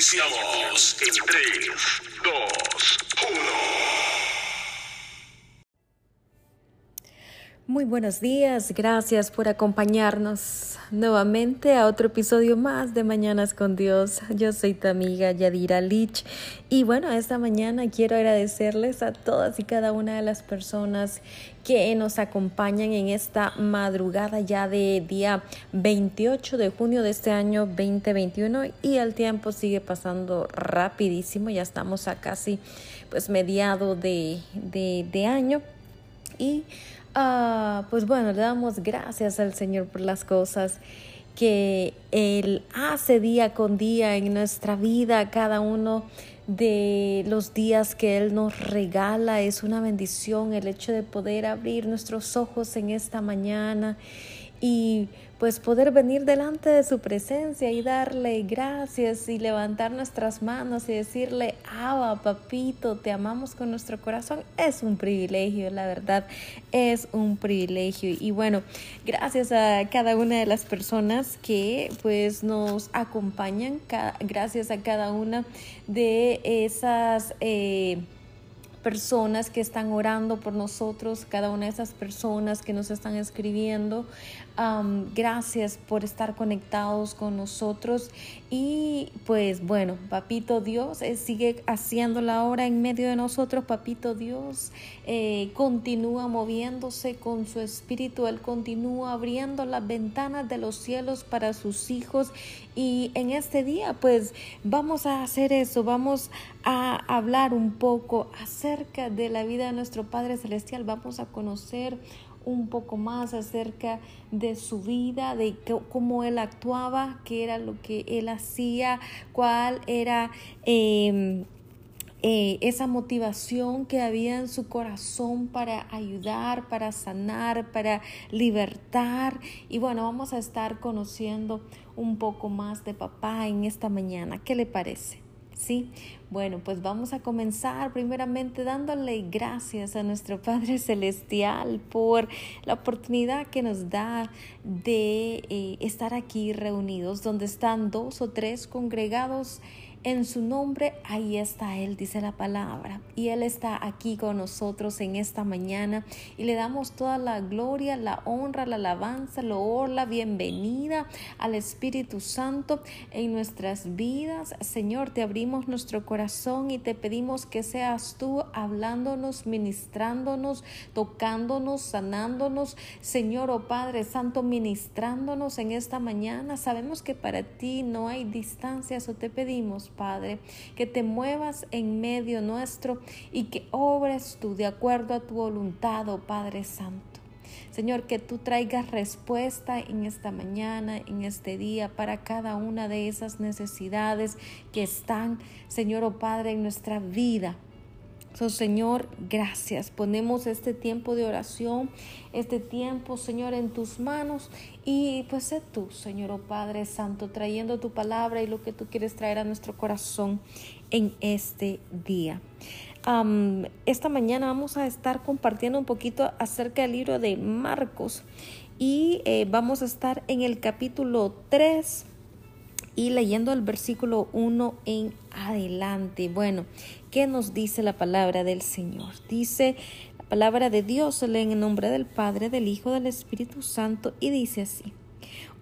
Iniciamos en 3, 2, Muy buenos días, gracias por acompañarnos nuevamente a otro episodio más de Mañanas con Dios. Yo soy tu amiga Yadira Lich y bueno, esta mañana quiero agradecerles a todas y cada una de las personas que nos acompañan en esta madrugada ya de día 28 de junio de este año 2021 y el tiempo sigue pasando rapidísimo, ya estamos a casi pues mediado de, de, de año y Ah, pues bueno, le damos gracias al Señor por las cosas que Él hace día con día en nuestra vida, cada uno de los días que Él nos regala. Es una bendición el hecho de poder abrir nuestros ojos en esta mañana y pues poder venir delante de su presencia y darle gracias y levantar nuestras manos y decirle, Abba, papito, te amamos con nuestro corazón, es un privilegio, la verdad, es un privilegio. Y bueno, gracias a cada una de las personas que pues nos acompañan, gracias a cada una de esas... Eh, personas que están orando por nosotros, cada una de esas personas que nos están escribiendo. Gracias por estar conectados con nosotros y pues bueno, Papito Dios eh, sigue haciendo la obra en medio de nosotros. Papito Dios eh, continúa moviéndose con su espíritu. Él continúa abriendo las ventanas de los cielos para sus hijos. Y en este día pues vamos a hacer eso. Vamos a hablar un poco acerca de la vida de nuestro Padre Celestial. Vamos a conocer un poco más acerca de su vida, de cómo él actuaba, qué era lo que él hacía, cuál era em, eh, esa motivación que había en su corazón para ayudar, para sanar, para libertar. Y bueno, vamos a estar conociendo un poco más de papá en esta mañana. ¿Qué le parece? ¿Sí? Bueno, pues vamos a comenzar primeramente dándole gracias a nuestro Padre Celestial por la oportunidad que nos da de eh, estar aquí reunidos, donde están dos o tres congregados en su nombre, ahí está Él, dice la palabra. Y Él está aquí con nosotros en esta mañana y le damos toda la gloria, la honra, la alabanza, la la bienvenida al Espíritu Santo en nuestras vidas. Señor, te abrimos nuestro corazón y te pedimos que seas tú hablándonos, ministrándonos, tocándonos, sanándonos. Señor, oh Padre Santo, ministrándonos en esta mañana. Sabemos que para ti no hay distancias o te pedimos Padre, que te muevas en medio nuestro y que obres tú de acuerdo a tu voluntad, oh Padre Santo. Señor, que tú traigas respuesta en esta mañana, en este día, para cada una de esas necesidades que están, Señor, oh Padre, en nuestra vida. So, Señor, gracias. Ponemos este tiempo de oración, este tiempo, Señor, en tus manos. Y pues sé tú, Señor, oh Padre Santo, trayendo tu palabra y lo que tú quieres traer a nuestro corazón en este día. esta mañana vamos a estar compartiendo un poquito acerca del libro de Marcos y eh, vamos a estar en el capítulo 3 y leyendo el versículo 1 en adelante. Bueno, ¿qué nos dice la palabra del Señor? Dice la palabra de Dios, lee en el nombre del Padre, del Hijo, del Espíritu Santo y dice así.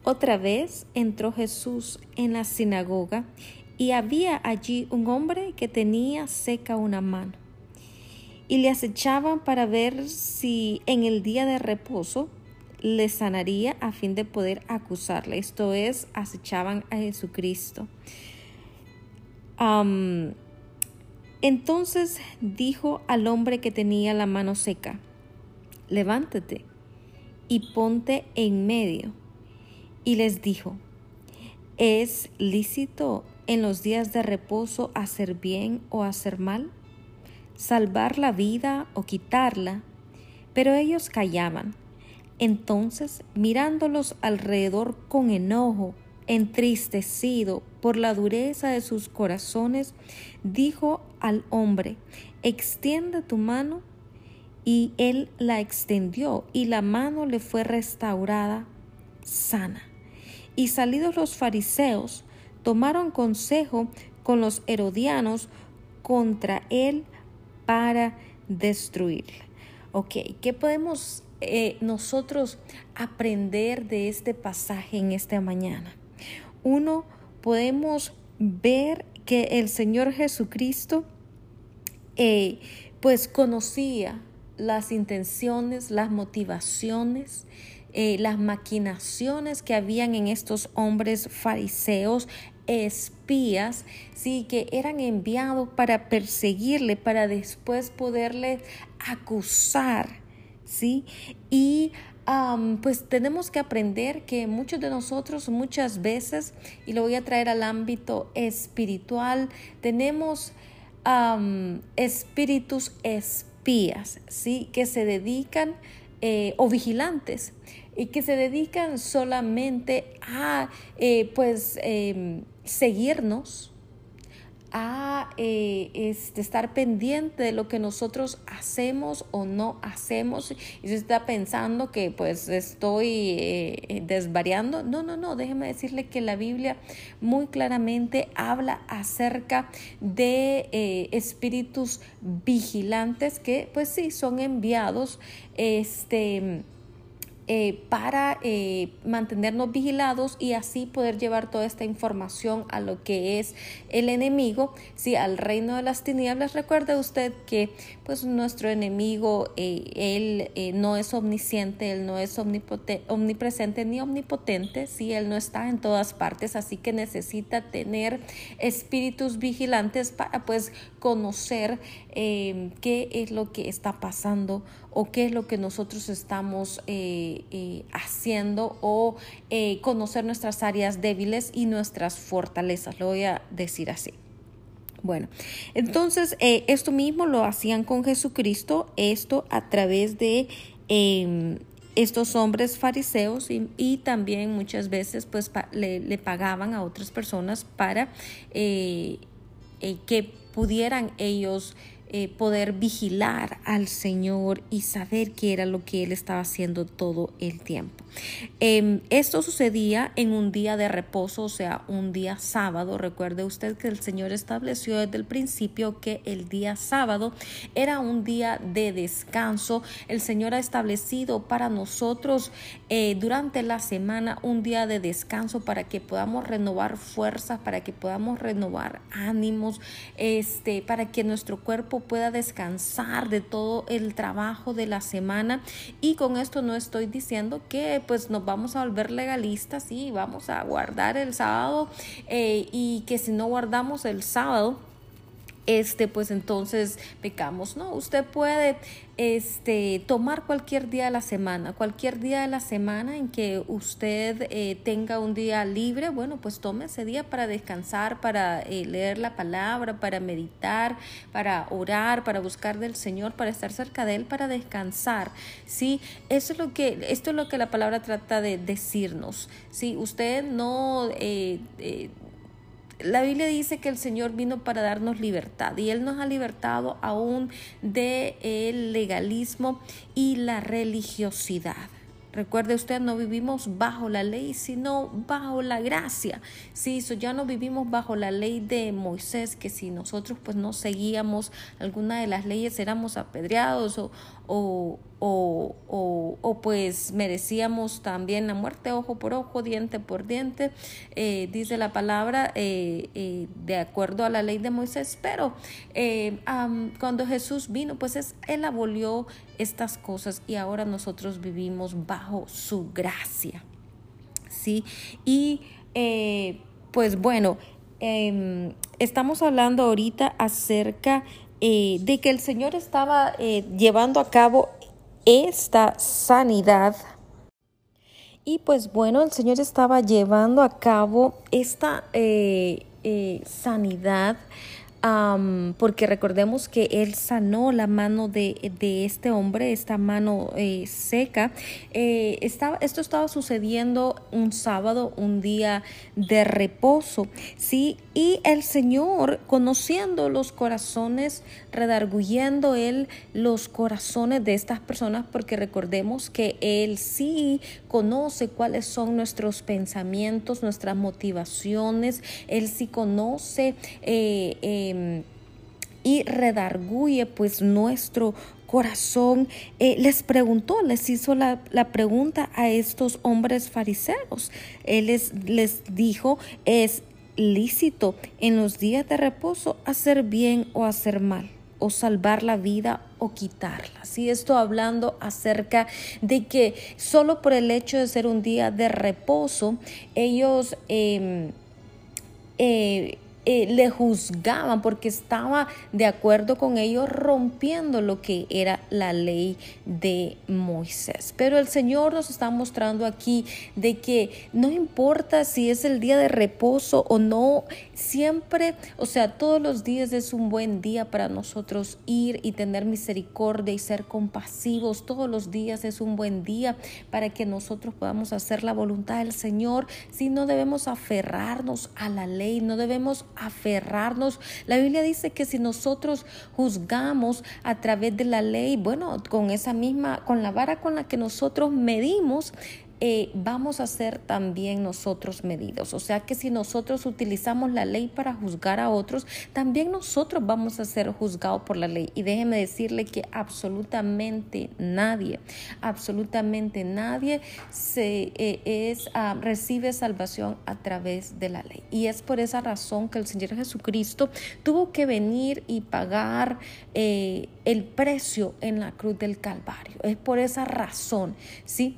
Otra vez entró Jesús en la sinagoga y había allí un hombre que tenía seca una mano. Y le acechaban para ver si en el día de reposo le sanaría a fin de poder acusarle. Esto es, acechaban a Jesucristo. Entonces dijo al hombre que tenía la mano seca, levántate y ponte en medio. Y les dijo, ¿es lícito en los días de reposo hacer bien o hacer mal? ¿Salvar la vida o quitarla? Pero ellos callaban. Entonces, mirándolos alrededor con enojo, entristecido por la dureza de sus corazones, dijo al hombre, extiende tu mano. Y él la extendió y la mano le fue restaurada sana. Y salidos los fariseos, tomaron consejo con los herodianos contra él para destruirle. Ok, ¿qué podemos eh, nosotros aprender de este pasaje en esta mañana? Uno, podemos ver que el Señor Jesucristo eh, pues conocía las intenciones, las motivaciones, eh, las maquinaciones que habían en estos hombres fariseos, espías, sí, que eran enviados para perseguirle, para después poderle acusar, sí, y pues tenemos que aprender que muchos de nosotros muchas veces, y lo voy a traer al ámbito espiritual, tenemos espíritus espías, ¿sí? Que se dedican, eh, o vigilantes, y que se dedican solamente a, eh, pues, em, seguirnos, a eh, este, estar pendiente de lo que nosotros hacemos o no hacemos y se está pensando que pues estoy eh, desvariando. No, no, no, déjeme decirle que la Biblia muy claramente habla acerca de eh, espíritus vigilantes que pues sí son enviados este eh, para eh, mantenernos vigilados y así poder llevar toda esta información a lo que es el enemigo, sí, al reino de las tinieblas. Recuerde usted que pues nuestro enemigo, eh, él no es omnisciente, él no es omnipresente ni omnipotente, sí, él no está en todas partes, así que necesita tener espíritus vigilantes para pues conocer qué es lo que está pasando o qué es lo que nosotros estamos eh, eh, haciendo o eh, conocer nuestras áreas débiles y nuestras fortalezas, lo voy a decir así. Bueno, entonces esto mismo lo hacían con Jesucristo, esto a través de em, estos hombres fariseos y, también muchas veces pues le, pagaban a otras personas para que pudieran ellos eh, poder vigilar al Señor y saber qué era lo que Él estaba haciendo todo el tiempo. Em, esto sucedía en un día de reposo, o sea, un día sábado. Recuerde usted que el Señor estableció desde el principio que el día sábado era un día de descanso. El Señor ha establecido para nosotros eh, durante la semana un día de descanso para que podamos renovar fuerzas, para que podamos renovar ánimos, este, para que nuestro cuerpo pueda descansar de todo el trabajo de la semana. Y con esto no estoy diciendo que pues nos vamos a volver legalistas y vamos a guardar el sábado eh, y que si no guardamos el sábado, este, pues entonces pecamos. No, usted puede este, tomar cualquier día de la semana, cualquier día de la semana en que usted eh, tenga un día libre, bueno, pues tome ese día para descansar, para eh, leer la palabra, para meditar, para orar, para buscar del Señor, para estar cerca de Él, para descansar. Sí, eso es lo que, esto es lo que la palabra trata de decirnos. Si usted no eh, la Biblia dice que el Señor vino para darnos libertad y Él nos ha libertado aún del el legalismo y la religiosidad. Recuerde usted, no vivimos bajo la ley, sino bajo la gracia. Sí, ya no vivimos bajo la ley de Moisés, que si nosotros pues no seguíamos alguna de las leyes éramos apedreados o, o, o, o, pues merecíamos también la muerte ojo por ojo, diente por diente, eh, dice la palabra, eh, eh, de acuerdo a la ley de Moisés, pero cuando Jesús vino, pues es, Él abolió estas cosas y ahora nosotros vivimos bajo su gracia. ¿sí? Y pues bueno, em, estamos hablando ahorita acerca eh, de que el Señor estaba eh, llevando a cabo esta sanidad. Y pues bueno, el Señor estaba llevando a cabo esta eh, sanidad porque recordemos que él sanó la mano de, de este hombre, esta mano eh, seca. Eh, estaba, esto estaba sucediendo un sábado, un día de reposo, ¿sí? Y el Señor, conociendo los corazones, redarguyendo Él los corazones de estas personas, porque recordemos que Él sí conoce cuáles son nuestros pensamientos, nuestras motivaciones, Él sí conoce eh, em, y redarguye pues nuestro corazón, eh, les preguntó, les hizo la, pregunta a estos hombres fariseos. Él les, les dijo, es lícito en los días de reposo hacer bien o hacer mal o salvar la vida o quitarla. Si esto hablando acerca de que solo por el hecho de ser un día de reposo, ellos em, eh, eh, le juzgaban porque estaba de acuerdo con ellos rompiendo lo que era la ley de Moisés. Pero el Señor nos está mostrando aquí de que no importa si es el día de reposo o no, siempre, o sea, todos los días es un buen día para nosotros ir y tener misericordia y ser compasivos. Todos los días es un buen día para que nosotros podamos hacer la voluntad del Señor. Si no debemos aferrarnos a la ley, no debemos aferrarnos. La Biblia dice que si nosotros juzgamos a través de la ley, bueno, con esa misma, con la vara con la que nosotros medimos, eh, vamos a ser también nosotros medidos. O sea que si nosotros utilizamos la ley para juzgar a otros, también nosotros vamos a ser juzgados por la ley. Y déjeme decirle que absolutamente nadie, absolutamente nadie se, eh, es, ah, recibe salvación a través de la ley. Y es por esa razón que el Señor Jesucristo tuvo que venir y pagar eh, el precio en la cruz del Calvario. Es por esa razón, ¿sí?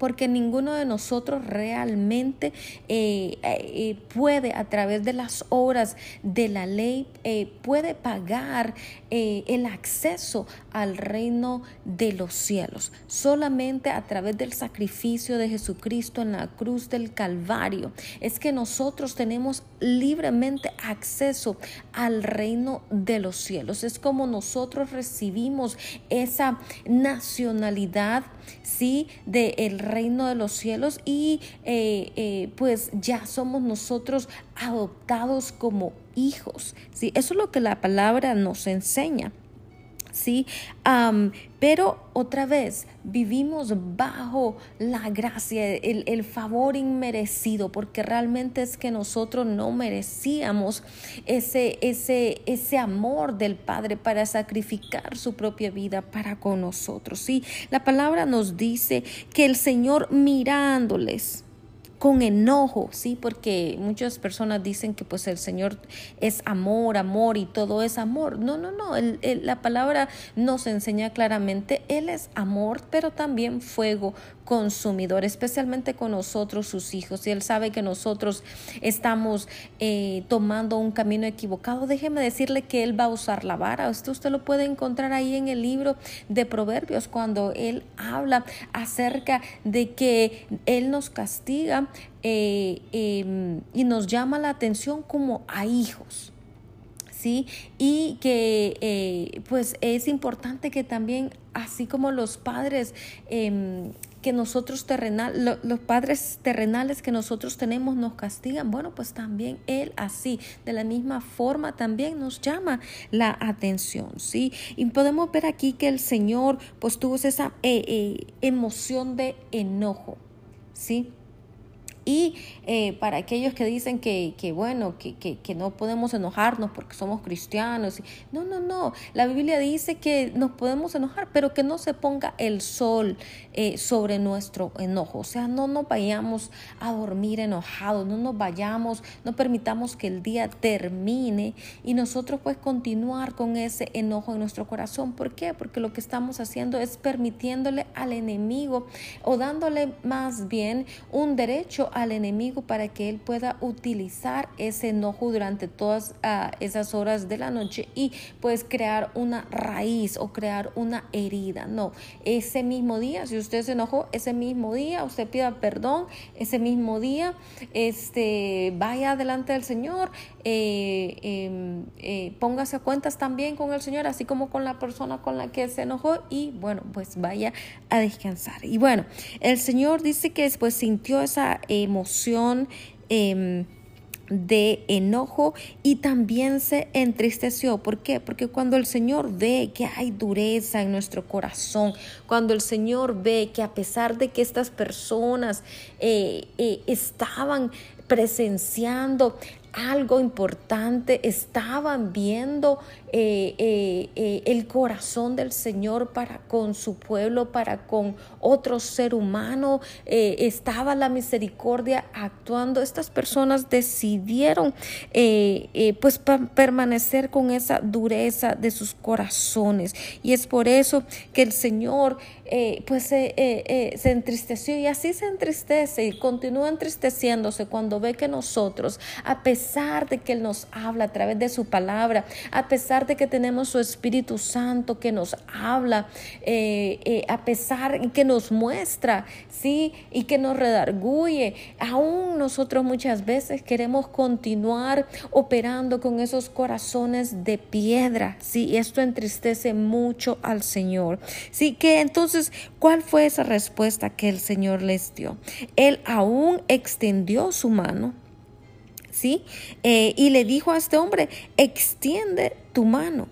Porque ninguno de nosotros realmente eh, eh, puede a través de las obras de la ley, eh, puede pagar el acceso al reino de los cielos. Solamente a través del sacrificio de Jesucristo en la cruz del Calvario es que nosotros tenemos libremente acceso al reino de los cielos. Es como nosotros recibimos esa nacionalidad, sí, del reino de los cielos y eh, eh, pues ya somos nosotros adoptados como hijos. ¿sí? Eso es lo que la palabra nos enseña. ¿sí? pero otra vez, vivimos bajo la gracia, el, el, favor inmerecido, porque realmente es que nosotros no merecíamos ese, ese, ese amor del Padre para sacrificar su propia vida para con nosotros. ¿sí? La palabra nos dice que el Señor mirándoles, con enojo, ¿sí? Porque muchas personas dicen que pues el Señor es amor, amor y todo es amor. No, no, no, la palabra nos enseña claramente, Él es amor, pero también fuego consumidor, especialmente con nosotros, sus hijos. Y Él sabe que nosotros estamos eh, tomando un camino equivocado. Déjeme decirle que Él va a usar la vara. Esto usted lo puede encontrar ahí en el libro de Proverbios, cuando Él habla acerca de que Él nos castiga eh, em, y nos llama la atención como a hijos. ¿sí? Y que eh, pues es importante que también, así como los padres em, que nosotros terrenal, los padres terrenales que nosotros tenemos nos castigan, bueno, pues también Él así, de la misma forma, también nos llama la atención, ¿sí? Y podemos ver aquí que el Señor pues tuvo esa eh, emoción de enojo, ¿sí? Y eh, para aquellos que dicen que, que bueno, que, que, que, no podemos enojarnos porque somos cristianos. No, no, no. La Biblia dice que nos podemos enojar, pero que no se ponga el sol eh, sobre nuestro enojo. O sea, no nos vayamos a dormir enojados, no nos vayamos, no permitamos que el día termine y nosotros pues continuar con ese enojo en nuestro corazón. ¿Por qué? Porque lo que estamos haciendo es permitiéndole al enemigo o dándole más bien un derecho al enemigo para que él pueda utilizar ese enojo durante todas ah, esas horas de la noche y pues crear una raíz o crear una herida. No, ese mismo día, si usted se enojó, ese mismo día usted pida perdón, ese mismo día este, vaya delante del Señor, eh, em, eh, póngase a cuentas también con el Señor, así como con la persona con la que se enojó y bueno, pues vaya a descansar. Y bueno, el Señor dice que después sintió esa emoción. Em, de enojo y también se entristeció. ¿Por qué? Porque cuando el Señor ve que hay dureza en nuestro corazón, cuando el Señor ve que a pesar de que estas personas eh, estaban presenciando algo importante, estaban viendo eh, eh, eh, el corazón del Señor para con su pueblo, para con otro ser humano, estaba la misericordia actuando. Estas personas decidieron pues permanecer con esa dureza de sus corazones y es por eso que el Señor pues se entristeció y así se entristece y continúa entristeciéndose cuando ve que nosotros, a pesar de que Él nos habla a través de su palabra, a pesar de que tenemos su Espíritu Santo que nos habla, eh, eh, a pesar que nos muestra, sí, y que nos redarguye, aún nosotros muchas veces queremos continuar operando con esos corazones de piedra, sí, y esto entristece mucho al Señor. Sí, que entonces, ¿cuál fue esa respuesta que el Señor les dio? Él aún extendió su mano ¿sí? Eh, y le dijo a este hombre, extiende tu mano,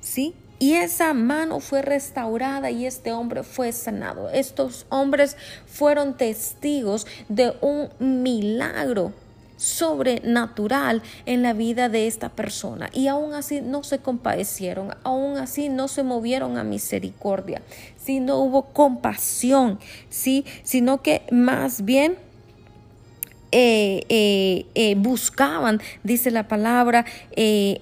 ¿sí? Y esa mano fue restaurada y este hombre fue sanado. Estos hombres fueron testigos de un milagro sobrenatural en la vida de esta persona. Y aún así no se compadecieron, aún así no se movieron a misericordia, si no hubo compasión, ¿sí? sino que más bien eh, eh, eh, buscaban, dice la palabra,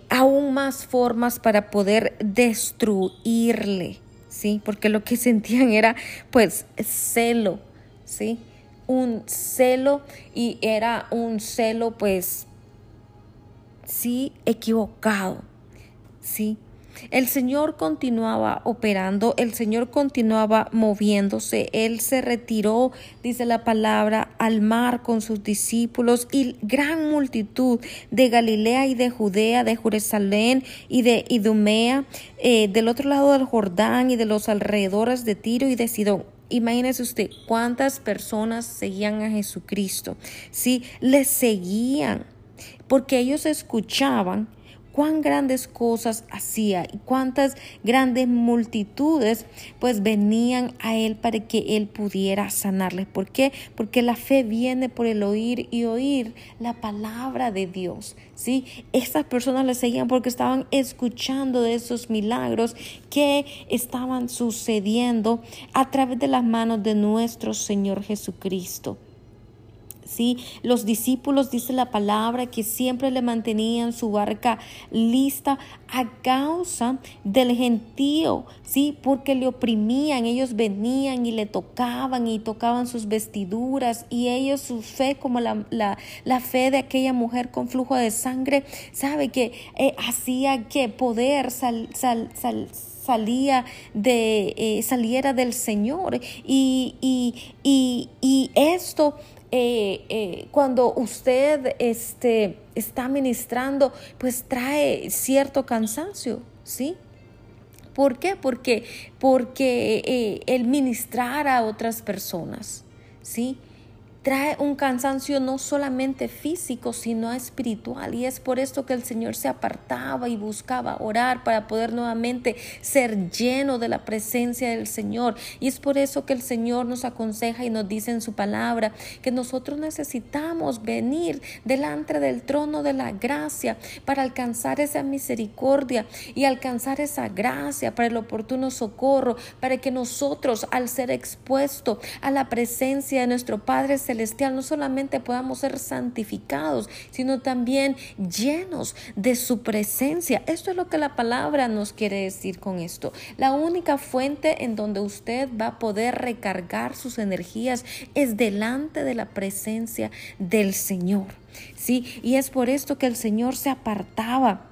aún más formas para poder destruirle, ¿sí? Porque lo que sentían era pues celo, ¿sí? Un celo y era un celo pues sí equivocado, ¿sí? El Señor continuaba operando, el Señor continuaba moviéndose, Él se retiró, dice la palabra, al mar con sus discípulos y gran multitud de Galilea y de Judea, de Jerusalén y de Idumea, eh, del otro lado del Jordán y de los alrededores de Tiro y de Sidón. Imagínese usted cuántas personas seguían a Jesucristo. Sí, le seguían porque ellos escuchaban cuán grandes cosas hacía y cuántas grandes multitudes pues venían a él para que él pudiera sanarles. ¿Por qué? Porque la fe viene por el oír y oír la palabra de Dios. ¿sí? Estas personas le seguían porque estaban escuchando de esos milagros que estaban sucediendo a través de las manos de nuestro Señor Jesucristo. ¿Sí? Los discípulos, dice la palabra, que siempre le mantenían su barca lista a causa del gentío, ¿sí? Porque le oprimían, ellos venían y le tocaban y tocaban sus vestiduras y ellos su fe como la, la, fe de aquella mujer con flujo de sangre, ¿sabe? Que eh, hacía que poder sal, sal, salía de, eh, saliera del Señor. Y, y, y, y esto eh, eh, cuando usted este, está ministrando, pues trae cierto cansancio, ¿sí? ¿Por qué? Porque, porque eh, el ministrar a otras personas, ¿sí? Trae un cansancio no solamente físico, sino espiritual. Y es por esto que el Señor se apartaba y buscaba orar para poder nuevamente ser lleno de la presencia del Señor. Y es por eso que el Señor nos aconseja y nos dice en su palabra que nosotros necesitamos venir delante del trono de la gracia para alcanzar esa misericordia y alcanzar esa gracia para el oportuno socorro, para que nosotros al ser expuesto a la presencia de nuestro Padre Celestial no solamente podamos ser santificados, sino también llenos de su presencia. Esto es lo que la palabra nos quiere decir con esto. La única fuente en donde usted va a poder recargar sus energías es delante de la presencia del Señor. Sí, y es por esto que el Señor se apartaba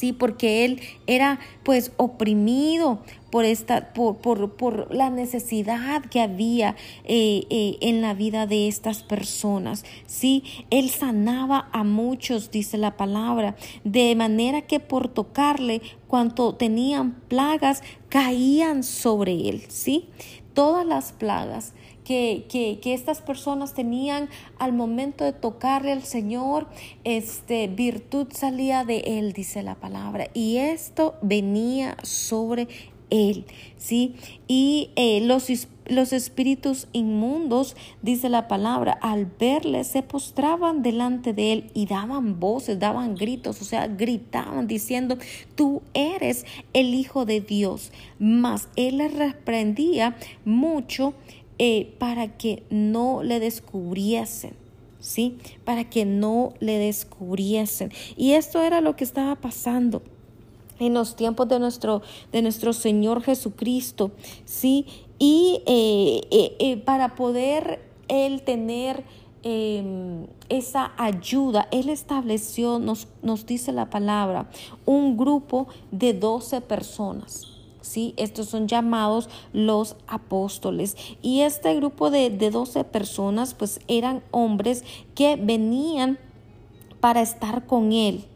sí, porque él era pues oprimido por esta, por, por, la necesidad que había eh, eh, en la vida de estas personas, sí, él sanaba a muchos, dice la palabra, de manera que por tocarle, cuanto tenían plagas, caían sobre él, sí, todas las plagas que, estas personas tenían al momento de tocarle al Señor, este, virtud salía de él, dice la palabra, y esto venía sobre él, ¿sí? Y eh, los, los espíritus inmundos, dice la palabra, al verle se postraban delante de él y daban voces, daban gritos, o sea, gritaban diciendo, tú eres el Hijo de Dios. Mas él les reprendía mucho eh, para que no le descubriesen. ¿Sí? Para que no le descubriesen. Y esto era lo que estaba pasando en los tiempos de nuestro, de nuestro Señor Jesucristo, ¿sí? Y eh, eh, para poder Él tener em, esa ayuda, Él estableció, nos, nos dice la palabra, un grupo de 12 personas. ¿Sí? Estos son llamados los apóstoles. Y este grupo de, de 12 personas, pues eran hombres que venían para estar con él,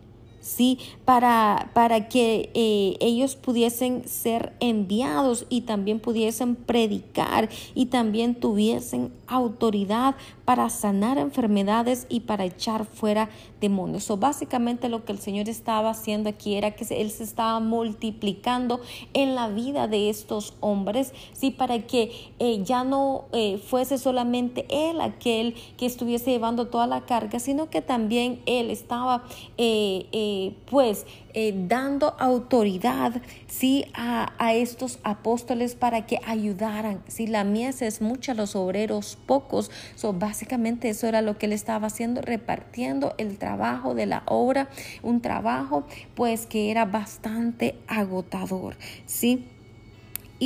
¿sí? Para, para que eh, ellos pudiesen ser enviados y también pudiesen predicar y también tuviesen autoridad para sanar enfermedades y para echar fuera demonios. So, básicamente lo que el Señor estaba haciendo aquí era que Él se estaba multiplicando en la vida de estos hombres, ¿sí? Para que eh, ya no eh, fuese solamente Él aquel que estuviese llevando toda la carga, sino que también Él estaba pues eh, dando autoridad ¿sí? A, estos apóstoles para que ayudaran. Si la mies es mucha, los obreros pocos. So, básicamente eso era lo que él estaba haciendo, repartiendo el trabajo de la obra, un trabajo pues que era bastante agotador. ¿sí?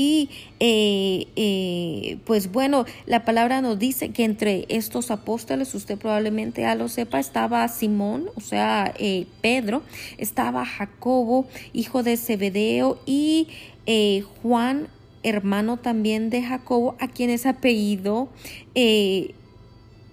Y eh, eh, pues bueno, la palabra nos dice que entre estos apóstoles, usted probablemente ya lo sepa, estaba Simón, o sea, eh, Pedro, estaba Jacobo, hijo de Zebedeo, y Juan, hermano también de Jacobo, a quien es apellido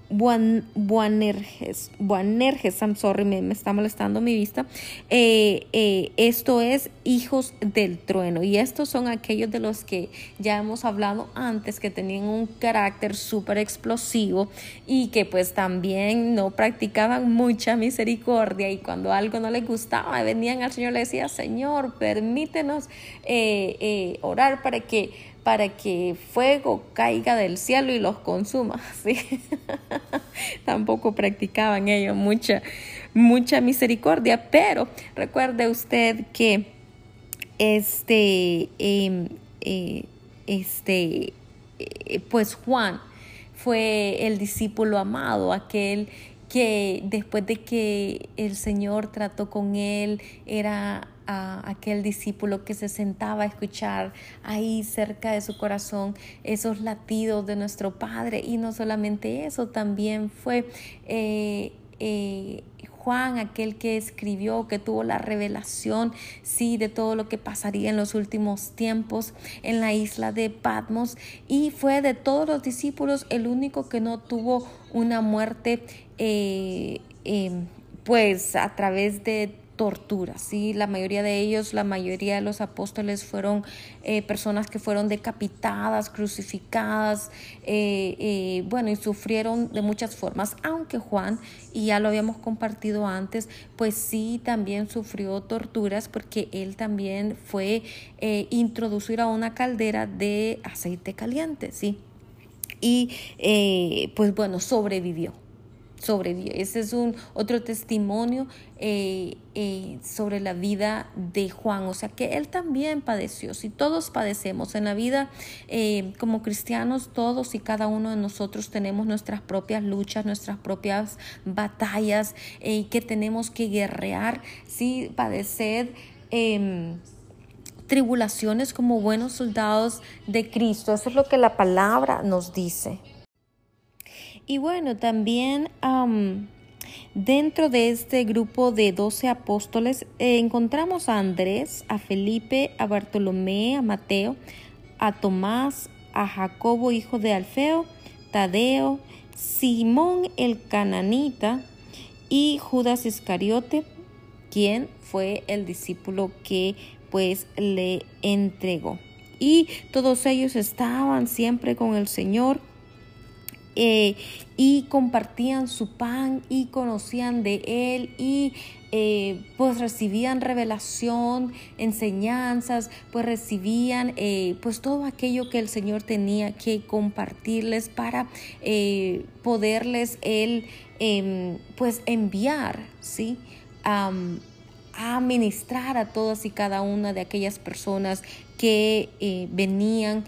Buanerges, Buanerges, I'm sorry, me, está molestando mi vista. Eh, eh, esto es hijos del trueno y estos son aquellos de los que ya hemos hablado antes que tenían un carácter súper explosivo y que pues también no practicaban mucha misericordia y cuando algo no les gustaba venían al Señor y le decían, Señor, permítenos eh, orar para que para que fuego caiga del cielo y los consuma. ¿sí? Tampoco practicaban ellos mucha, mucha misericordia, pero recuerde usted que este, em, eh, este, eh, pues Juan fue el discípulo amado, aquel que después de que el Señor trató con él, era a aquel discípulo que se sentaba a escuchar ahí cerca de su corazón esos latidos de nuestro Padre. Y no solamente eso, también fue eh, eh, Juan, aquel que escribió, que tuvo la revelación, sí, de todo lo que pasaría en los últimos tiempos en la isla de Patmos. Y fue de todos los discípulos el único que no tuvo una muerte, eh, pues a través de tortura, ¿sí? La mayoría de ellos, la mayoría de los apóstoles fueron eh, personas que fueron decapitadas, crucificadas, eh, eh, bueno, y sufrieron de muchas formas, aunque Juan, y ya lo habíamos compartido antes, pues sí también sufrió torturas porque él también fue introducido a una caldera de aceite caliente, ¿sí? Y pues bueno, sobrevivió sobrevivió. Ese es un otro testimonio eh, eh, sobre la vida de Juan. O sea que él también padeció. Si todos padecemos en la vida eh, como cristianos, todos y cada uno de nosotros tenemos nuestras propias luchas, nuestras propias batallas que tenemos que guerrear, sí, padecer. Em, tribulaciones como buenos soldados de Cristo. Eso es lo que la palabra nos dice. Y bueno, también dentro de este grupo de doce apóstoles eh, encontramos a Andrés, a Felipe, a Bartolomé, a Mateo, a Tomás, a Jacobo, hijo de Alfeo, Tadeo, Simón el cananita y Judas Iscariote, quien fue el discípulo que pues le entregó. Y todos ellos estaban siempre con el Señor eh, y compartían su pan y conocían de Él y eh, pues recibían revelación, enseñanzas, pues recibían eh, pues todo aquello que el Señor tenía que compartirles para poderles Él em, pues enviar, ¿sí? a ministrar a todas y cada una de aquellas personas que venían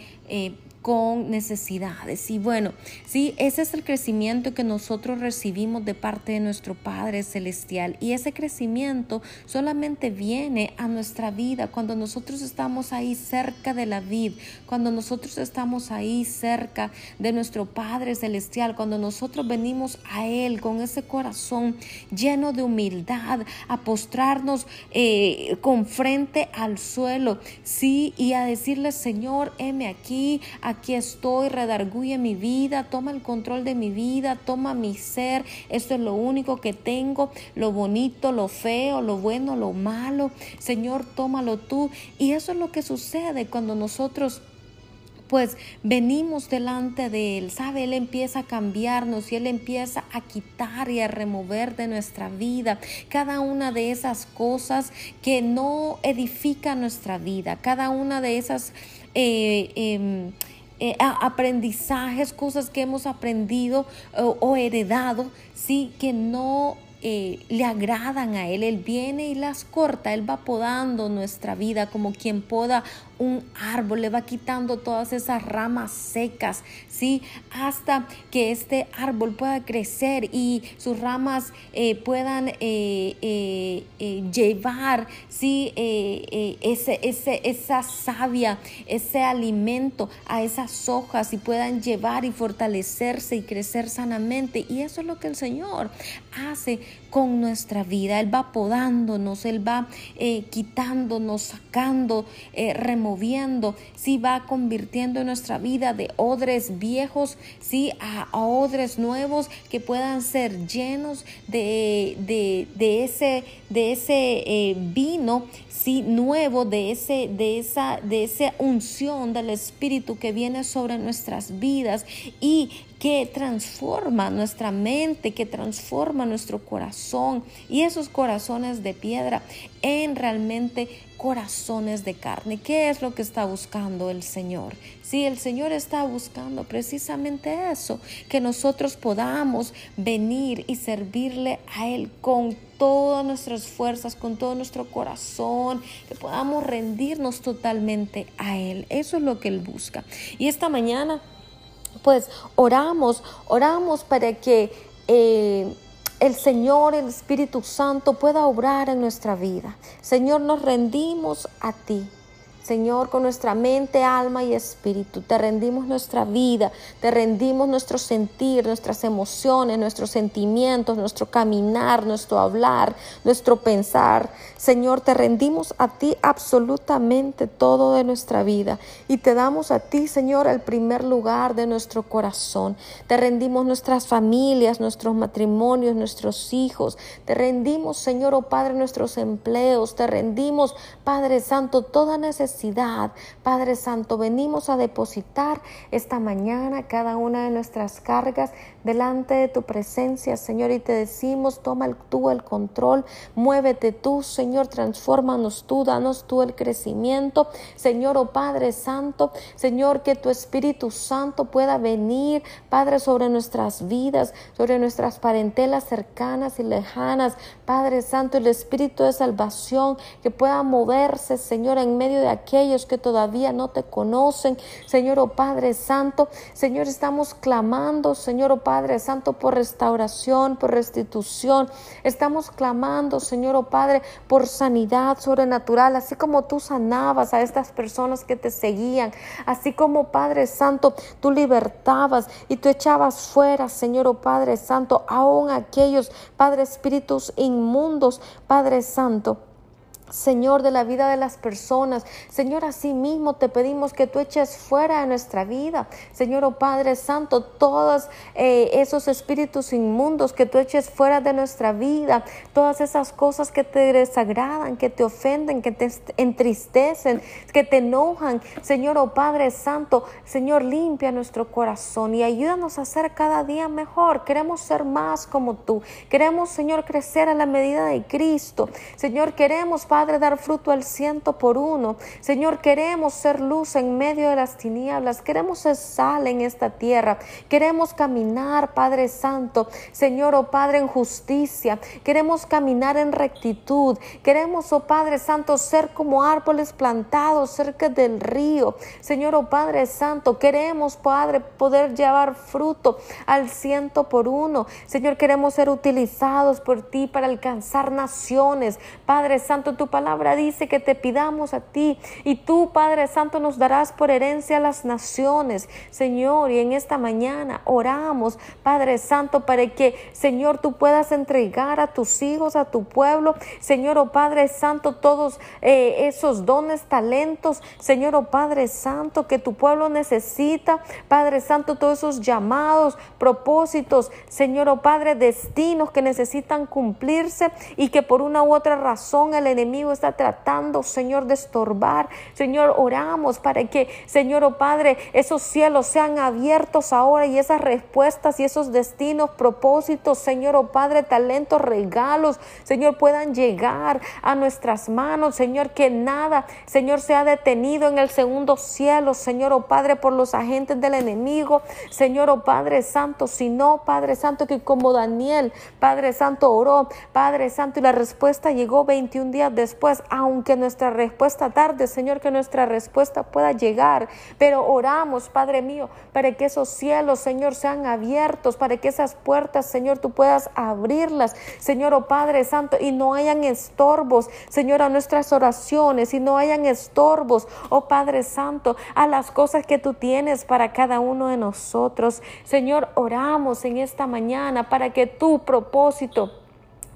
con necesidades. Y bueno, sí, ese es el crecimiento que nosotros recibimos de parte de nuestro Padre Celestial. Y ese crecimiento solamente viene a nuestra vida cuando nosotros estamos ahí cerca de la vid, cuando nosotros estamos ahí cerca de nuestro Padre Celestial, cuando nosotros venimos a Él con ese corazón lleno de humildad, a postrarnos eh, con frente al suelo, sí, y a decirle, Señor, heme aquí, aquí estoy, redarguye mi vida, toma el control de mi vida, toma mi ser, esto es lo único que tengo, lo bonito, lo feo, lo bueno, lo malo, Señor, tómalo tú. Y eso es lo que sucede cuando nosotros pues venimos delante de Él, ¿sabe? Él empieza a cambiarnos y Él empieza a quitar y a remover de nuestra vida cada una de esas cosas que no edifican nuestra vida, cada una de esas... Eh, em, eh, aprendizajes, cosas que hemos aprendido o, heredado, sí, que no eh, le agradan a Él. Él viene y las corta, Él va podando nuestra vida como quien poda un árbol, le va quitando todas esas ramas secas, ¿sí? Hasta que este árbol pueda crecer y sus ramas eh, puedan eh, eh, llevar, ¿sí? ese, ese, esa savia, ese alimento a esas hojas y puedan llevar y fortalecerse y crecer sanamente. Y eso es lo que el Señor hace con nuestra vida. Él va podándonos, Él va quitándonos, sacando, removiendo si va convirtiendo nuestra vida de odres viejos, si a, odres nuevos que puedan ser llenos de, de, ese, de ese eh, vino, sí, nuevo, de, ese, de, esa, de esa unción del Espíritu que viene sobre nuestras vidas y que transforma nuestra mente, que transforma nuestro corazón y esos corazones de piedra en realmente corazones de carne. ¿Qué es lo que está buscando el Señor? Si el Señor está buscando precisamente eso, que nosotros podamos venir y servirle a Él con todas nuestras fuerzas, con todo nuestro corazón, que podamos rendirnos totalmente a Él. Eso es lo que Él busca. Y esta mañana, pues oramos, oramos para que... Eh, el Señor, el Espíritu Santo pueda obrar en nuestra vida. Señor, nos rendimos a ti. Señor, con nuestra mente, alma y espíritu. Te rendimos nuestra vida, te rendimos nuestro sentir, nuestras emociones, nuestros sentimientos, nuestro caminar, nuestro hablar, nuestro pensar. Señor, te rendimos a ti absolutamente todo de nuestra vida y te damos a ti, Señor, el primer lugar de nuestro corazón. Te rendimos nuestras familias, nuestros matrimonios, nuestros hijos. Te rendimos, Señor, oh Padre, nuestros empleos. Te rendimos, Padre Santo, toda necesidad Padre Santo, venimos a depositar esta mañana cada una de nuestras cargas delante de tu presencia, Señor, y te decimos, toma tú el control, muévete tú, Señor, transfórmanos tú, danos tú el crecimiento, Señor, oh Padre Santo, Señor, que tu Espíritu Santo pueda venir, Padre, sobre nuestras vidas, sobre nuestras parentelas cercanas y lejanas, Padre Santo, el Espíritu de salvación que pueda moverse, Señor, en medio de aquellos que todavía no te conocen, Señor, oh Padre Santo, Señor, estamos clamando, Señor, oh Padre Santo, por restauración, por restitución, estamos clamando, Señor, oh Padre, por sanidad sobrenatural, así como tú sanabas a estas personas que te seguían, así como Padre Santo, tú libertabas y tú echabas fuera, Señor, oh Padre Santo, aún aquellos, Padre Espíritus inmundos, Padre Santo. Señor, de la vida de las personas. Señor, así mismo te pedimos que tú eches fuera de nuestra vida. Señor, oh Padre Santo, todos eh, esos espíritus inmundos que tú eches fuera de nuestra vida. Todas esas cosas que te desagradan, que te ofenden, que te entristecen, que te enojan. Señor, oh Padre Santo, Señor, limpia nuestro corazón y ayúdanos a ser cada día mejor. Queremos ser más como tú. Queremos, Señor, crecer a la medida de Cristo. Señor, queremos, Padre, dar fruto al ciento por uno. Señor, queremos ser luz en medio de las tinieblas. Queremos ser sal en esta tierra. Queremos caminar, Padre Santo. Señor, oh Padre, en justicia. Queremos caminar en rectitud. Queremos, oh Padre Santo, ser como árboles plantados cerca del río. Señor, oh Padre Santo, queremos, Padre, poder llevar fruto al ciento por uno. Señor, queremos ser utilizados por ti para alcanzar naciones. Padre Santo, palabra dice que te pidamos a ti y tú, Padre Santo, nos darás por herencia a las naciones, Señor. Y en esta mañana oramos, Padre Santo, para que, Señor, tú puedas entregar a tus hijos, a tu pueblo, Señor, oh Padre Santo, todos eh, esos dones, talentos, Señor, oh Padre Santo, que tu pueblo necesita, Padre Santo, todos esos llamados, propósitos, Señor, oh Padre, destinos que necesitan cumplirse y que por una u otra razón el enemigo está tratando, Señor, de estorbar. Señor, oramos para que, Señor, oh Padre, esos cielos sean abiertos ahora y esas respuestas y esos destinos, propósitos, Señor, oh Padre, talentos, regalos, Señor, puedan llegar a nuestras manos, Señor, que nada, Señor, sea detenido en el segundo cielo, Señor, oh Padre, por los agentes del enemigo, Señor, oh Padre Santo, sino, Padre Santo, que como Daniel, Padre Santo, oró, Padre Santo, y la respuesta llegó 21 días después, aunque nuestra respuesta tarde, Señor, que nuestra respuesta pueda llegar. Pero oramos, Padre mío, para que esos cielos, Señor, sean abiertos, para que esas puertas, Señor, tú puedas abrirlas, Señor, oh Padre Santo, y no hayan estorbos, Señor, a nuestras oraciones, y no hayan estorbos, oh Padre Santo, a las cosas que tú tienes para cada uno de nosotros. Señor, oramos en esta mañana para que tu propósito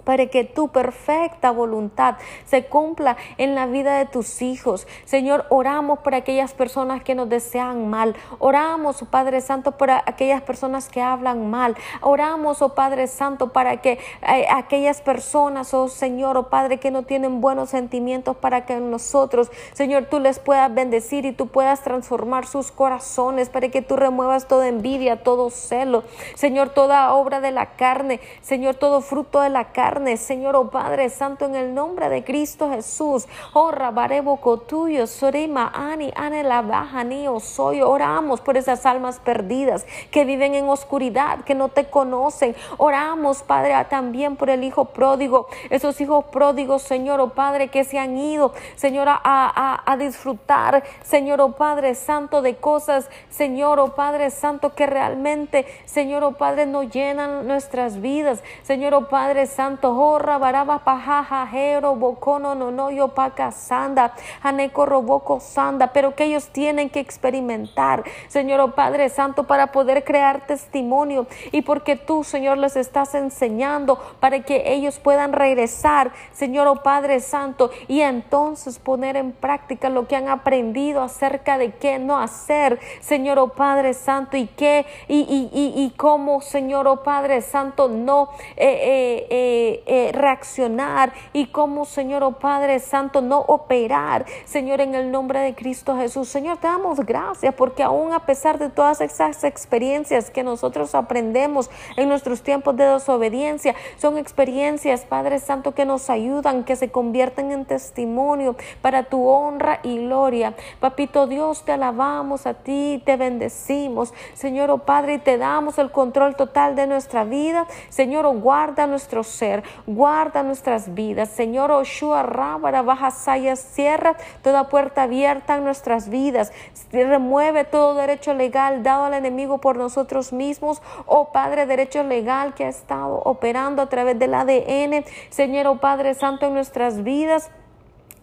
para que tu perfecta voluntad se cumpla en la vida de tus hijos. Señor, oramos por aquellas personas que nos desean mal. Oramos, oh Padre Santo, por aquellas personas que hablan mal. Oramos, oh Padre Santo, para que eh, aquellas personas, oh Señor, oh Padre, que no tienen buenos sentimientos para que nosotros, Señor, tú les puedas bendecir y tú puedas transformar sus corazones, para que tú remuevas toda envidia, todo celo. Señor, toda obra de la carne, Señor, todo fruto de la carne Señor, oh Padre Santo, en el nombre de Cristo Jesús. Oh, Rabarebo tuyo, Sorima, Ani, Ane la baja, ni soy. Oramos por esas almas perdidas que viven en oscuridad, que no te conocen. Oramos, Padre, también por el Hijo pródigo, esos hijos pródigos, Señor, oh Padre, que se han ido, Señor, a, a, a disfrutar, Señor, oh Padre Santo, de cosas, Señor, oh Padre Santo, que realmente, Señor, oh Padre, no llenan nuestras vidas. Señor, oh Padre Santo, Tohorra baraba pajaja jero bocono no no yo paca sanda haneco roboco sanda. Pero que ellos tienen que experimentar Señor oh Padre Santo para poder crear testimonio. Y porque tú Señor les estás enseñando para que ellos puedan regresar Señor oh Padre Santo y entonces poner en práctica lo que han aprendido acerca de qué no hacer Señor oh Padre Santo y qué y, y, y, y cómo Señor oh Padre Santo no eh, eh, eh, eh, reaccionar y cómo, Señor, oh Padre Santo, no operar, Señor, en el nombre de Cristo Jesús. Señor, te damos gracias porque aún a pesar de todas esas experiencias que nosotros aprendemos en nuestros tiempos de desobediencia, son experiencias, Padre Santo, que nos ayudan, que se convierten en testimonio para tu honra y gloria. Papito Dios, te alabamos a ti, te bendecimos. Señor, oh Padre, te damos el control total de nuestra vida. Señor, oh, guarda nuestro ser, guarda nuestras vidas. Señor, Oshua, Rábara, Baja Saya, cierra toda puerta abierta en nuestras vidas. Remueve todo derecho legal dado al enemigo por nosotros mismos. Oh Padre, derecho legal que ha estado operando a través del ADN. Señor, oh Padre Santo, en nuestras vidas.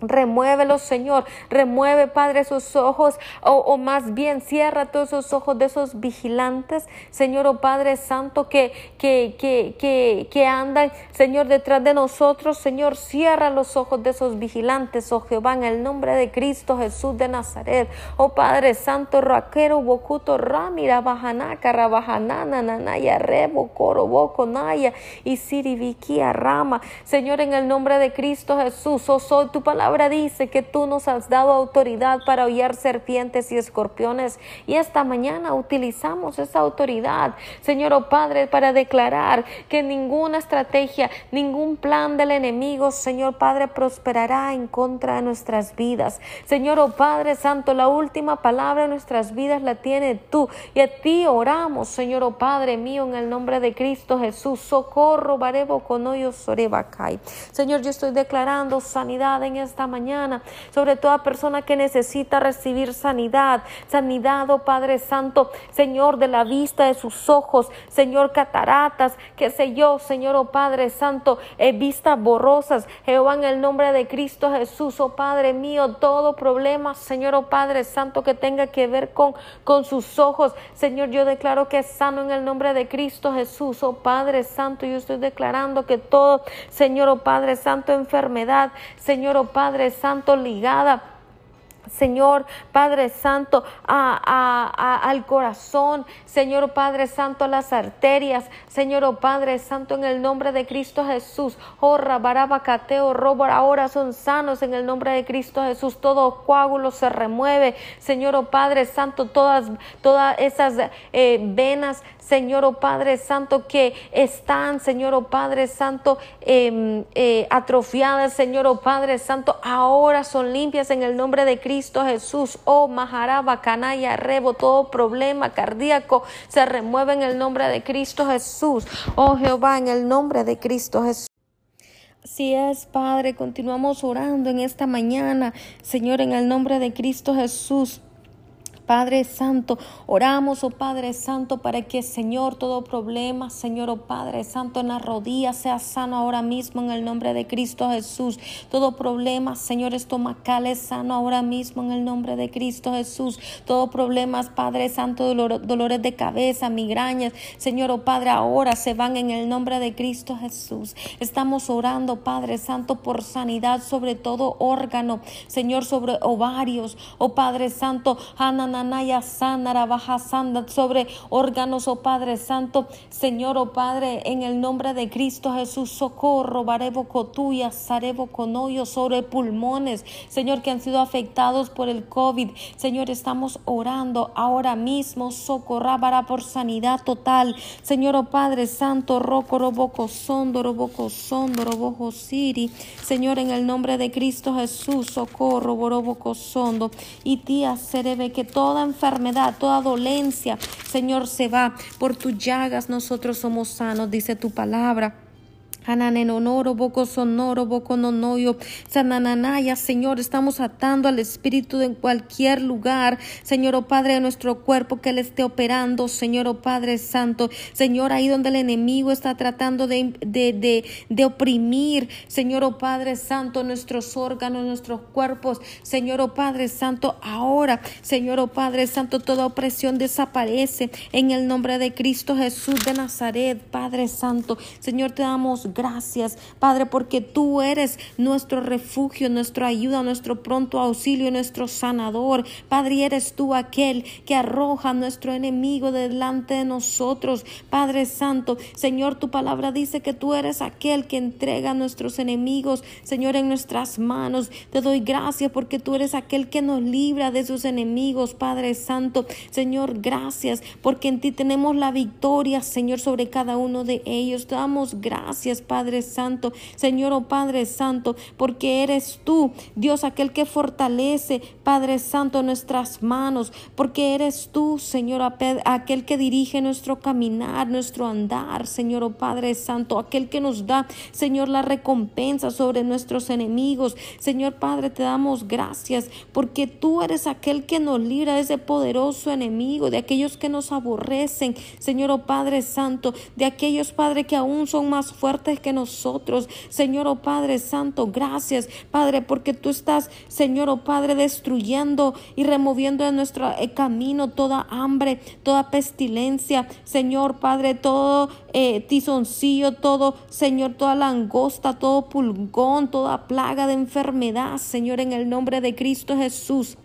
Remuévelos, Señor. Remueve, Padre, esos ojos, o, más bien cierra todos esos ojos de esos vigilantes, Señor, oh Padre Santo, que, que, que, que, que andan, Señor, detrás de nosotros. Señor, cierra los ojos de esos vigilantes, oh Jehová, en el nombre de Cristo Jesús de Nazaret. Oh Padre Santo, Raquero, Bocuto, Ramira, Bajanaca, Rabajanana, Nanaya, Rebo, Boco, Naya, y Siribiquía, Rama. Señor, en el nombre de Cristo Jesús, oh soy tu palabra palabra dice que tú nos has dado autoridad para hollar serpientes y escorpiones y esta mañana utilizamos esa autoridad, Señor oh Padre, para declarar que ninguna estrategia, ningún plan del enemigo, Señor Padre, prosperará en contra de nuestras vidas. Señor oh Padre Santo, la última palabra de nuestras vidas la tiene tú y a ti oramos, Señor oh Padre mío, en el nombre de Cristo Jesús. Socorro, Barebo, Conoyo, Sorebacay. Señor, yo estoy declarando sanidad en esta mañana sobre toda persona que necesita recibir sanidad, sanidad, oh Padre Santo, Señor, de la vista de sus ojos, Señor, cataratas, qué sé yo, Señor, oh Padre Santo, eh, vistas borrosas, Jehová, en el nombre de Cristo Jesús, oh Padre mío, todo problema, Señor, oh Padre Santo, que tenga que ver con, con sus ojos, Señor, yo declaro que es sano en el nombre de Cristo Jesús, oh Padre Santo, yo estoy declarando que todo, Señor, oh Padre Santo, enfermedad, Señor, oh Padre, Padre Santo ligada Señor Padre Santo, al corazón, Señor Padre Santo, a las arterias, Señor oh Padre Santo, en el nombre de Cristo Jesús, oh Rabarabacateo, robo, ahora son sanos en el nombre de Cristo Jesús, todo coágulo se remueve, Señor oh Padre Santo, todas, todas esas eh, venas, Señor oh Padre Santo, que están, Señor oh Padre Santo, em, eh, atrofiadas, Señor oh Padre Santo, ahora son limpias en el nombre de Cristo Jesús. Oh Maharaba, Canaya, Rebo, todo problema cardíaco se remueve en el nombre de Cristo Jesús. Oh Jehová, en el nombre de Cristo Jesús. Así es, Padre, continuamos orando en esta mañana, Señor, en el nombre de Cristo Jesús. Padre Santo, oramos, oh Padre Santo, para que, Señor, todo problema, Señor, oh Padre Santo, en las rodillas sea sano ahora mismo en el nombre de Cristo Jesús. Todo problema, Señor, estomacal es sano ahora mismo en el nombre de Cristo Jesús. Todo problema, Padre Santo, dolores de cabeza, migrañas, Señor, oh Padre, ahora se van en el nombre de Cristo Jesús. Estamos orando, Padre Santo, por sanidad sobre todo órgano, Señor, sobre ovarios, oh Padre Santo, Hanana Anaya Sanara Baja Sanda sobre órganos, oh Padre Santo, Señor, oh Padre, en el nombre de Cristo Jesús, socorro, Barebo Cotuya, Sarebo Conoyo, sobre pulmones, Señor, que han sido afectados por el COVID. Señor, estamos orando ahora mismo, socorrábara por sanidad total. Señor, oh Padre Santo, Roco, Roboco, Sondo, Roboco, Sondo, Roboco, Siri. Señor, en el nombre de Cristo Jesús, socorro, Boroboco, Sondo. Y tía, Cerebe, que todo toda enfermedad, toda dolencia, Señor, se va. Por tus llagas nosotros somos sanos, dice tu palabra. Ananenonoro, boco sonoro, boco nonoyo, sanananaya, Señor, estamos atando al Espíritu en cualquier lugar, Señor, oh Padre, de nuestro cuerpo que le esté operando, Señor, oh Padre Santo, Señor, ahí donde el enemigo está tratando de, de, de, oprimir, Señor, oh Padre Santo, nuestros órganos, nuestros cuerpos, Señor, oh Padre Santo, ahora, Señor, oh Padre Santo, toda opresión desaparece en el nombre de Cristo Jesús de Nazaret, Padre Santo, Señor, te damos gracias, Padre, porque tú eres nuestro refugio, nuestra ayuda, nuestro pronto auxilio, nuestro sanador. Padre, eres tú aquel que arroja a nuestro enemigo delante de nosotros. Padre Santo, Señor, tu palabra dice que tú eres aquel que entrega a nuestros enemigos, Señor, en nuestras manos. Te doy gracias porque tú eres aquel que nos libra de sus enemigos, Padre Santo. Señor, gracias porque en ti tenemos la victoria, Señor, sobre cada uno de ellos. Te damos gracias, Padre Santo. Señor, oh Padre Santo, porque eres tú, Dios, aquel que fortalece, Padre Santo, nuestras manos, porque eres tú, Señor, aquel que dirige nuestro caminar, nuestro andar, Señor, oh Padre Santo, aquel que nos da, Señor, la recompensa sobre nuestros enemigos. Señor Padre, te damos gracias porque tú eres aquel que nos libra de ese poderoso enemigo, de aquellos que nos aborrecen, Señor, oh Padre Santo, de aquellos, Padre, que aún son más fuertes que nosotros. Señor, oh Padre Santo, gracias, Padre, porque tú estás, Señor, oh Padre, destruyendo y removiendo de nuestro eh, camino toda hambre, toda pestilencia, Señor, Padre, todo eh, tizoncillo, todo, Señor, toda langosta, todo pulgón, toda plaga de enfermedad, Señor, en el nombre de Cristo Jesús.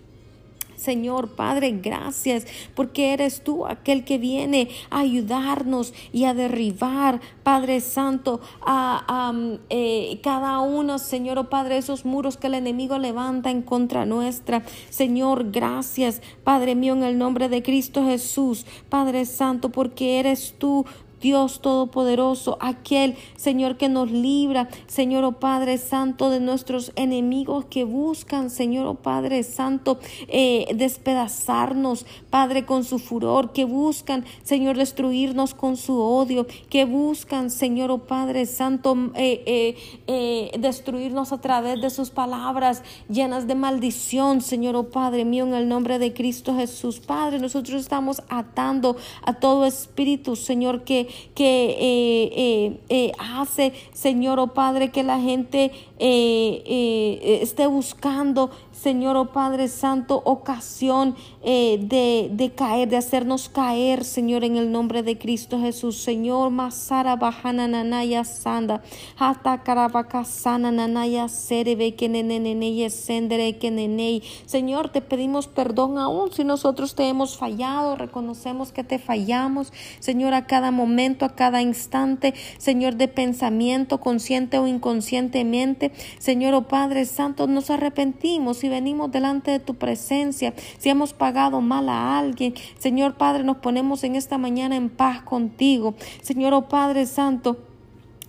Señor Padre, gracias porque eres tú aquel que viene a ayudarnos y a derribar, Padre Santo, a, eh, cada uno, Señor oh Padre, esos muros que el enemigo levanta en contra nuestra. Señor, gracias, Padre mío, en el nombre de Cristo Jesús, Padre Santo, porque eres tú Dios Todopoderoso, aquel Señor que nos libra, Señor, oh Padre Santo, de nuestros enemigos que buscan, Señor, oh Padre Santo, eh, despedazarnos, Padre, con su furor, que buscan, Señor, destruirnos con su odio, que buscan, Señor, oh Padre Santo, eh, eh, destruirnos a través de sus palabras llenas de maldición, Señor, oh Padre mío, en el nombre de Cristo Jesús. Padre, nosotros estamos atando a todo espíritu, Señor, que que eh, eh, eh, hace, Señor, oh Padre, que la gente esté buscando Señor, oh Padre Santo, ocasión eh, de, de, caer, de hacernos caer, Señor, en el nombre de Cristo Jesús. Señor, Masara Bahana Nanaya Sanda, Hata Karabakasana Nanaya Serebe Kenenene Sendere Kenenei. Señor, te pedimos perdón aún si nosotros te hemos fallado, reconocemos que te fallamos, Señor, a cada momento, a cada instante, Señor, de pensamiento, consciente o inconscientemente. Señor, oh Padre Santo, nos arrepentimos y venimos delante de tu presencia, si hemos pagado mal a alguien, Señor Padre, nos ponemos en esta mañana en paz contigo. Señor, oh Padre Santo,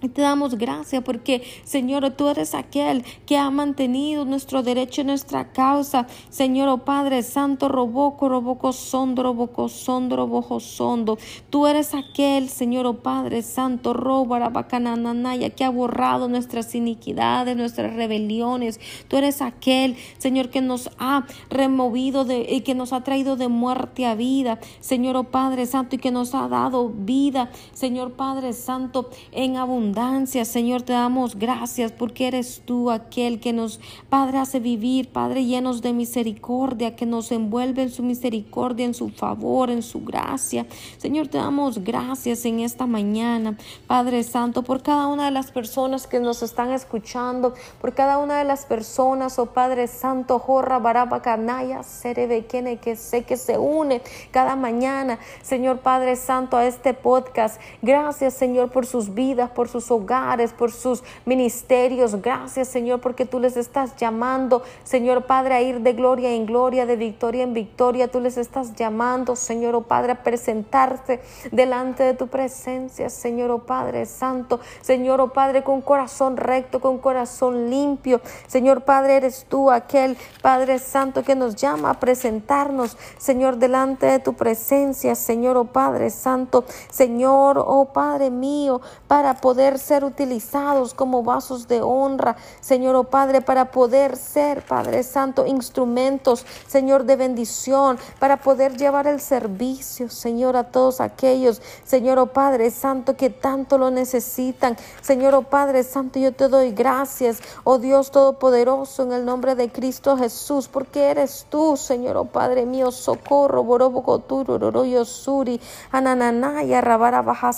te damos gracias porque, Señor, tú eres aquel que ha mantenido nuestro derecho y nuestra causa. Señor, oh Padre Santo, roboco, roboco, sondo, roboco, sondo, roboco, sondo. Tú eres aquel, Señor, oh Padre Santo, robarabacana,nanaya, que ha borrado nuestras iniquidades, nuestras rebeliones. Tú eres aquel, Señor, que nos ha removido y que nos ha traído de muerte a vida. Señor, oh Padre Santo, y que nos ha dado vida. Señor Padre Santo, en abundancia Señor, te damos gracias porque eres tú aquel que nos, Padre, hace vivir, Padre, llenos de misericordia, que nos envuelve en su misericordia, en su favor, en su gracia. Señor, te damos gracias en esta mañana, Padre Santo, por cada una de las personas que nos están escuchando, por cada una de las personas, oh Padre Santo, Jorra, Baraba, Canaya, Serebequene, que sé que se une cada mañana, Señor Padre Santo, a este podcast. Gracias, Señor, por sus vidas, por sus hogares, por sus ministerios. Gracias, Señor, porque tú les estás llamando, Señor Padre, a ir de gloria en gloria, de victoria en victoria. Tú les estás llamando, Señor, oh Padre, a presentarse delante de tu presencia, Señor, oh Padre Santo, Señor, oh Padre, con corazón recto, con corazón limpio. Señor Padre, eres tú aquel Padre Santo que nos llama a presentarnos, Señor, delante de tu presencia, Señor, oh Padre Santo, Señor, oh Padre mío, para poder ser utilizados como vasos de honra, Señor, oh Padre, para poder ser, Padre Santo, instrumentos, Señor, de bendición, para poder llevar el servicio, Señor, a todos aquellos, Señor, oh Padre Santo, que tanto lo necesitan. Señor, oh Padre Santo, yo te doy gracias, oh Dios Todopoderoso, en el nombre de Cristo Jesús, porque eres tú, Señor, oh Padre mío, socorro, borobocoturo, suri, anananaya, rabara baja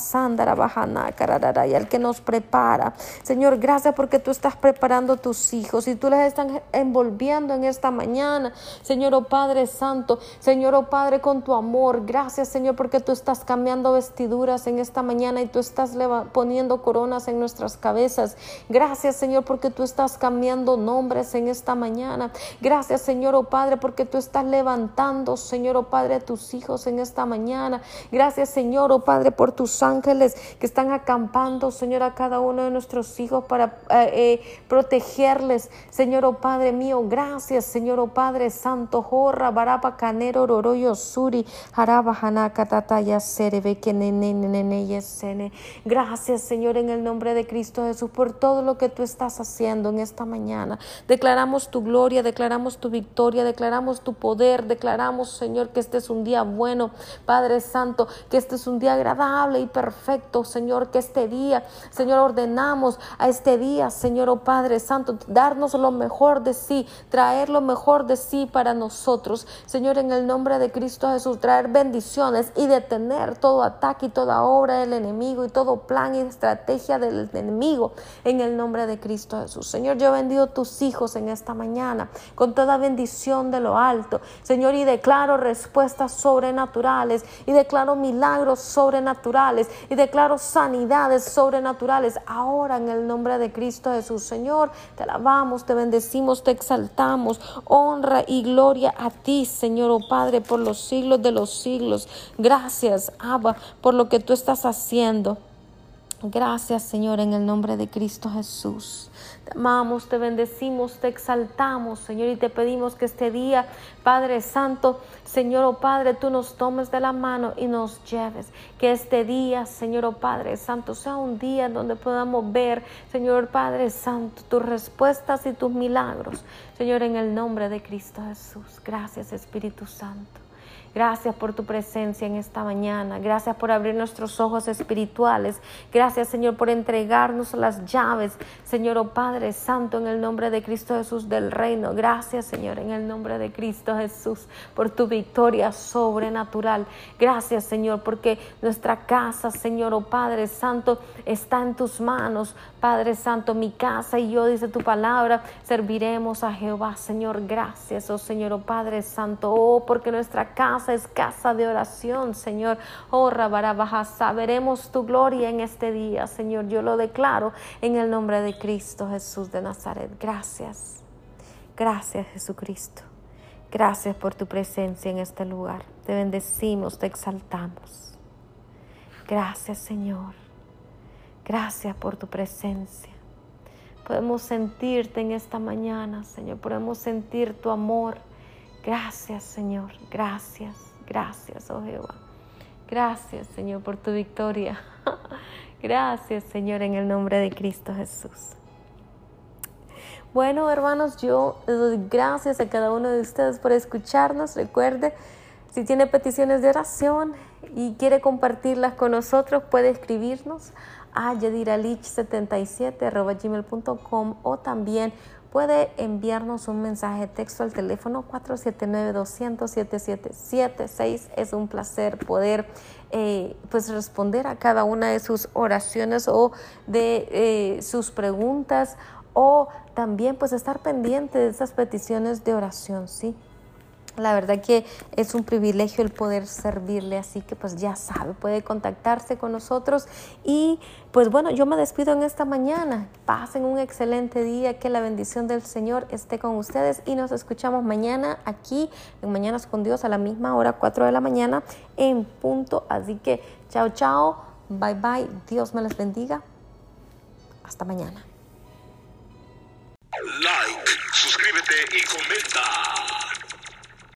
cararara, y al que nos prepara. Señor, gracias porque tú estás preparando tus hijos y tú les estás envolviendo en esta mañana. Señor, oh Padre Santo, Señor, oh Padre, con tu amor. Gracias, Señor, porque tú estás cambiando vestiduras en esta mañana y tú estás poniendo coronas en nuestras cabezas. Gracias, Señor, porque tú estás cambiando nombres en esta mañana. Gracias, Señor, oh Padre, porque tú estás levantando, Señor, oh Padre, a tus hijos en esta mañana. Gracias, Señor, oh Padre, por tus ángeles que están acampando, Señor, a cada uno de nuestros hijos para eh, eh, protegerles. Señor, oh Padre mío, gracias, Señor, oh Padre Santo, Jorra, Barapa, Canero, Roroyo, Suri, Haraba, Hanaka, Tataya, Serebe, Gracias, Señor, en el nombre de Cristo Jesús, por todo lo que tú estás haciendo en esta mañana. Declaramos tu gloria, declaramos tu victoria, declaramos tu poder, declaramos, Señor, que este es un día bueno, Padre Santo, que este es un día agradable y perfecto, Señor, que este día, Señor, ordenamos a este día, Señor, oh Padre Santo, darnos lo mejor de sí, traer lo mejor de sí para nosotros, Señor, en el nombre de Cristo Jesús, traer bendiciones y detener todo ataque y toda obra del enemigo y todo plan y estrategia del enemigo en el nombre de Cristo Jesús. Señor, yo bendigo tus hijos en esta mañana con toda bendición de lo alto, Señor, y declaro respuestas sobrenaturales y declaro milagros sobrenaturales y declaro sanidades sobrenaturales ahora en el nombre de Cristo Jesús. Señor, te alabamos, te bendecimos, te exaltamos. Honra y gloria a ti, Señor, oh Padre, por los siglos de los siglos. Gracias, Abba, por lo que tú estás haciendo. Gracias, Señor, en el nombre de Cristo Jesús. Te amamos, te bendecimos, te exaltamos, Señor, y te pedimos que este día, Padre Santo, Señor, oh Padre, tú nos tomes de la mano y nos lleves. Que este día, Señor, oh Padre Santo, sea un día en donde podamos ver, Señor Padre Santo, tus respuestas y tus milagros. Señor, en el nombre de Cristo Jesús. Gracias, Espíritu Santo. Gracias por tu presencia en esta mañana. Gracias por abrir nuestros ojos espirituales. Gracias, Señor, por entregarnos las llaves, Señor, oh Padre Santo, en el nombre de Cristo Jesús del reino. Gracias, Señor, en el nombre de Cristo Jesús, por tu victoria sobrenatural. Gracias, Señor, porque nuestra casa, Señor, oh Padre Santo, está en tus manos. Padre Santo, mi casa y yo, dice tu palabra, serviremos a Jehová, Señor. Gracias, oh Señor, oh Padre Santo, oh, porque nuestra casa es casa de oración, Señor. Oh, Rabarabajasa, veremos tu gloria en este día, Señor. Yo lo declaro en el nombre de Cristo Jesús de Nazaret. Gracias. Gracias, Jesucristo. Gracias por tu presencia en este lugar. Te bendecimos, te exaltamos. Gracias, Señor. Gracias por tu presencia. Podemos sentirte en esta mañana, Señor. Podemos sentir tu amor Gracias, Señor. Gracias, gracias, oh Jehová. Gracias, Señor, por tu victoria. Gracias, Señor, en el nombre de Cristo Jesús. Bueno, hermanos, yo doy gracias a cada uno de ustedes por escucharnos. Recuerde, si tiene peticiones de oración y quiere compartirlas con nosotros, puede escribirnos a yadiralich77.gmail.com o también puede enviarnos un mensaje de texto al teléfono 479-200-7776. Es un placer poder eh, pues responder a cada una de sus oraciones o de eh, sus preguntas o también pues estar pendiente de esas peticiones de oración, ¿sí? La verdad que es un privilegio el poder servirle, así que pues ya sabe, puede contactarse con nosotros y pues bueno, yo me despido en esta mañana. Pasen un excelente día, que la bendición del Señor esté con ustedes y nos escuchamos mañana aquí en Mañanas con Dios a la misma hora, 4 de la mañana en punto. Así que chao, chao, bye bye, Dios me les bendiga. Hasta mañana. Like, suscríbete y comenta.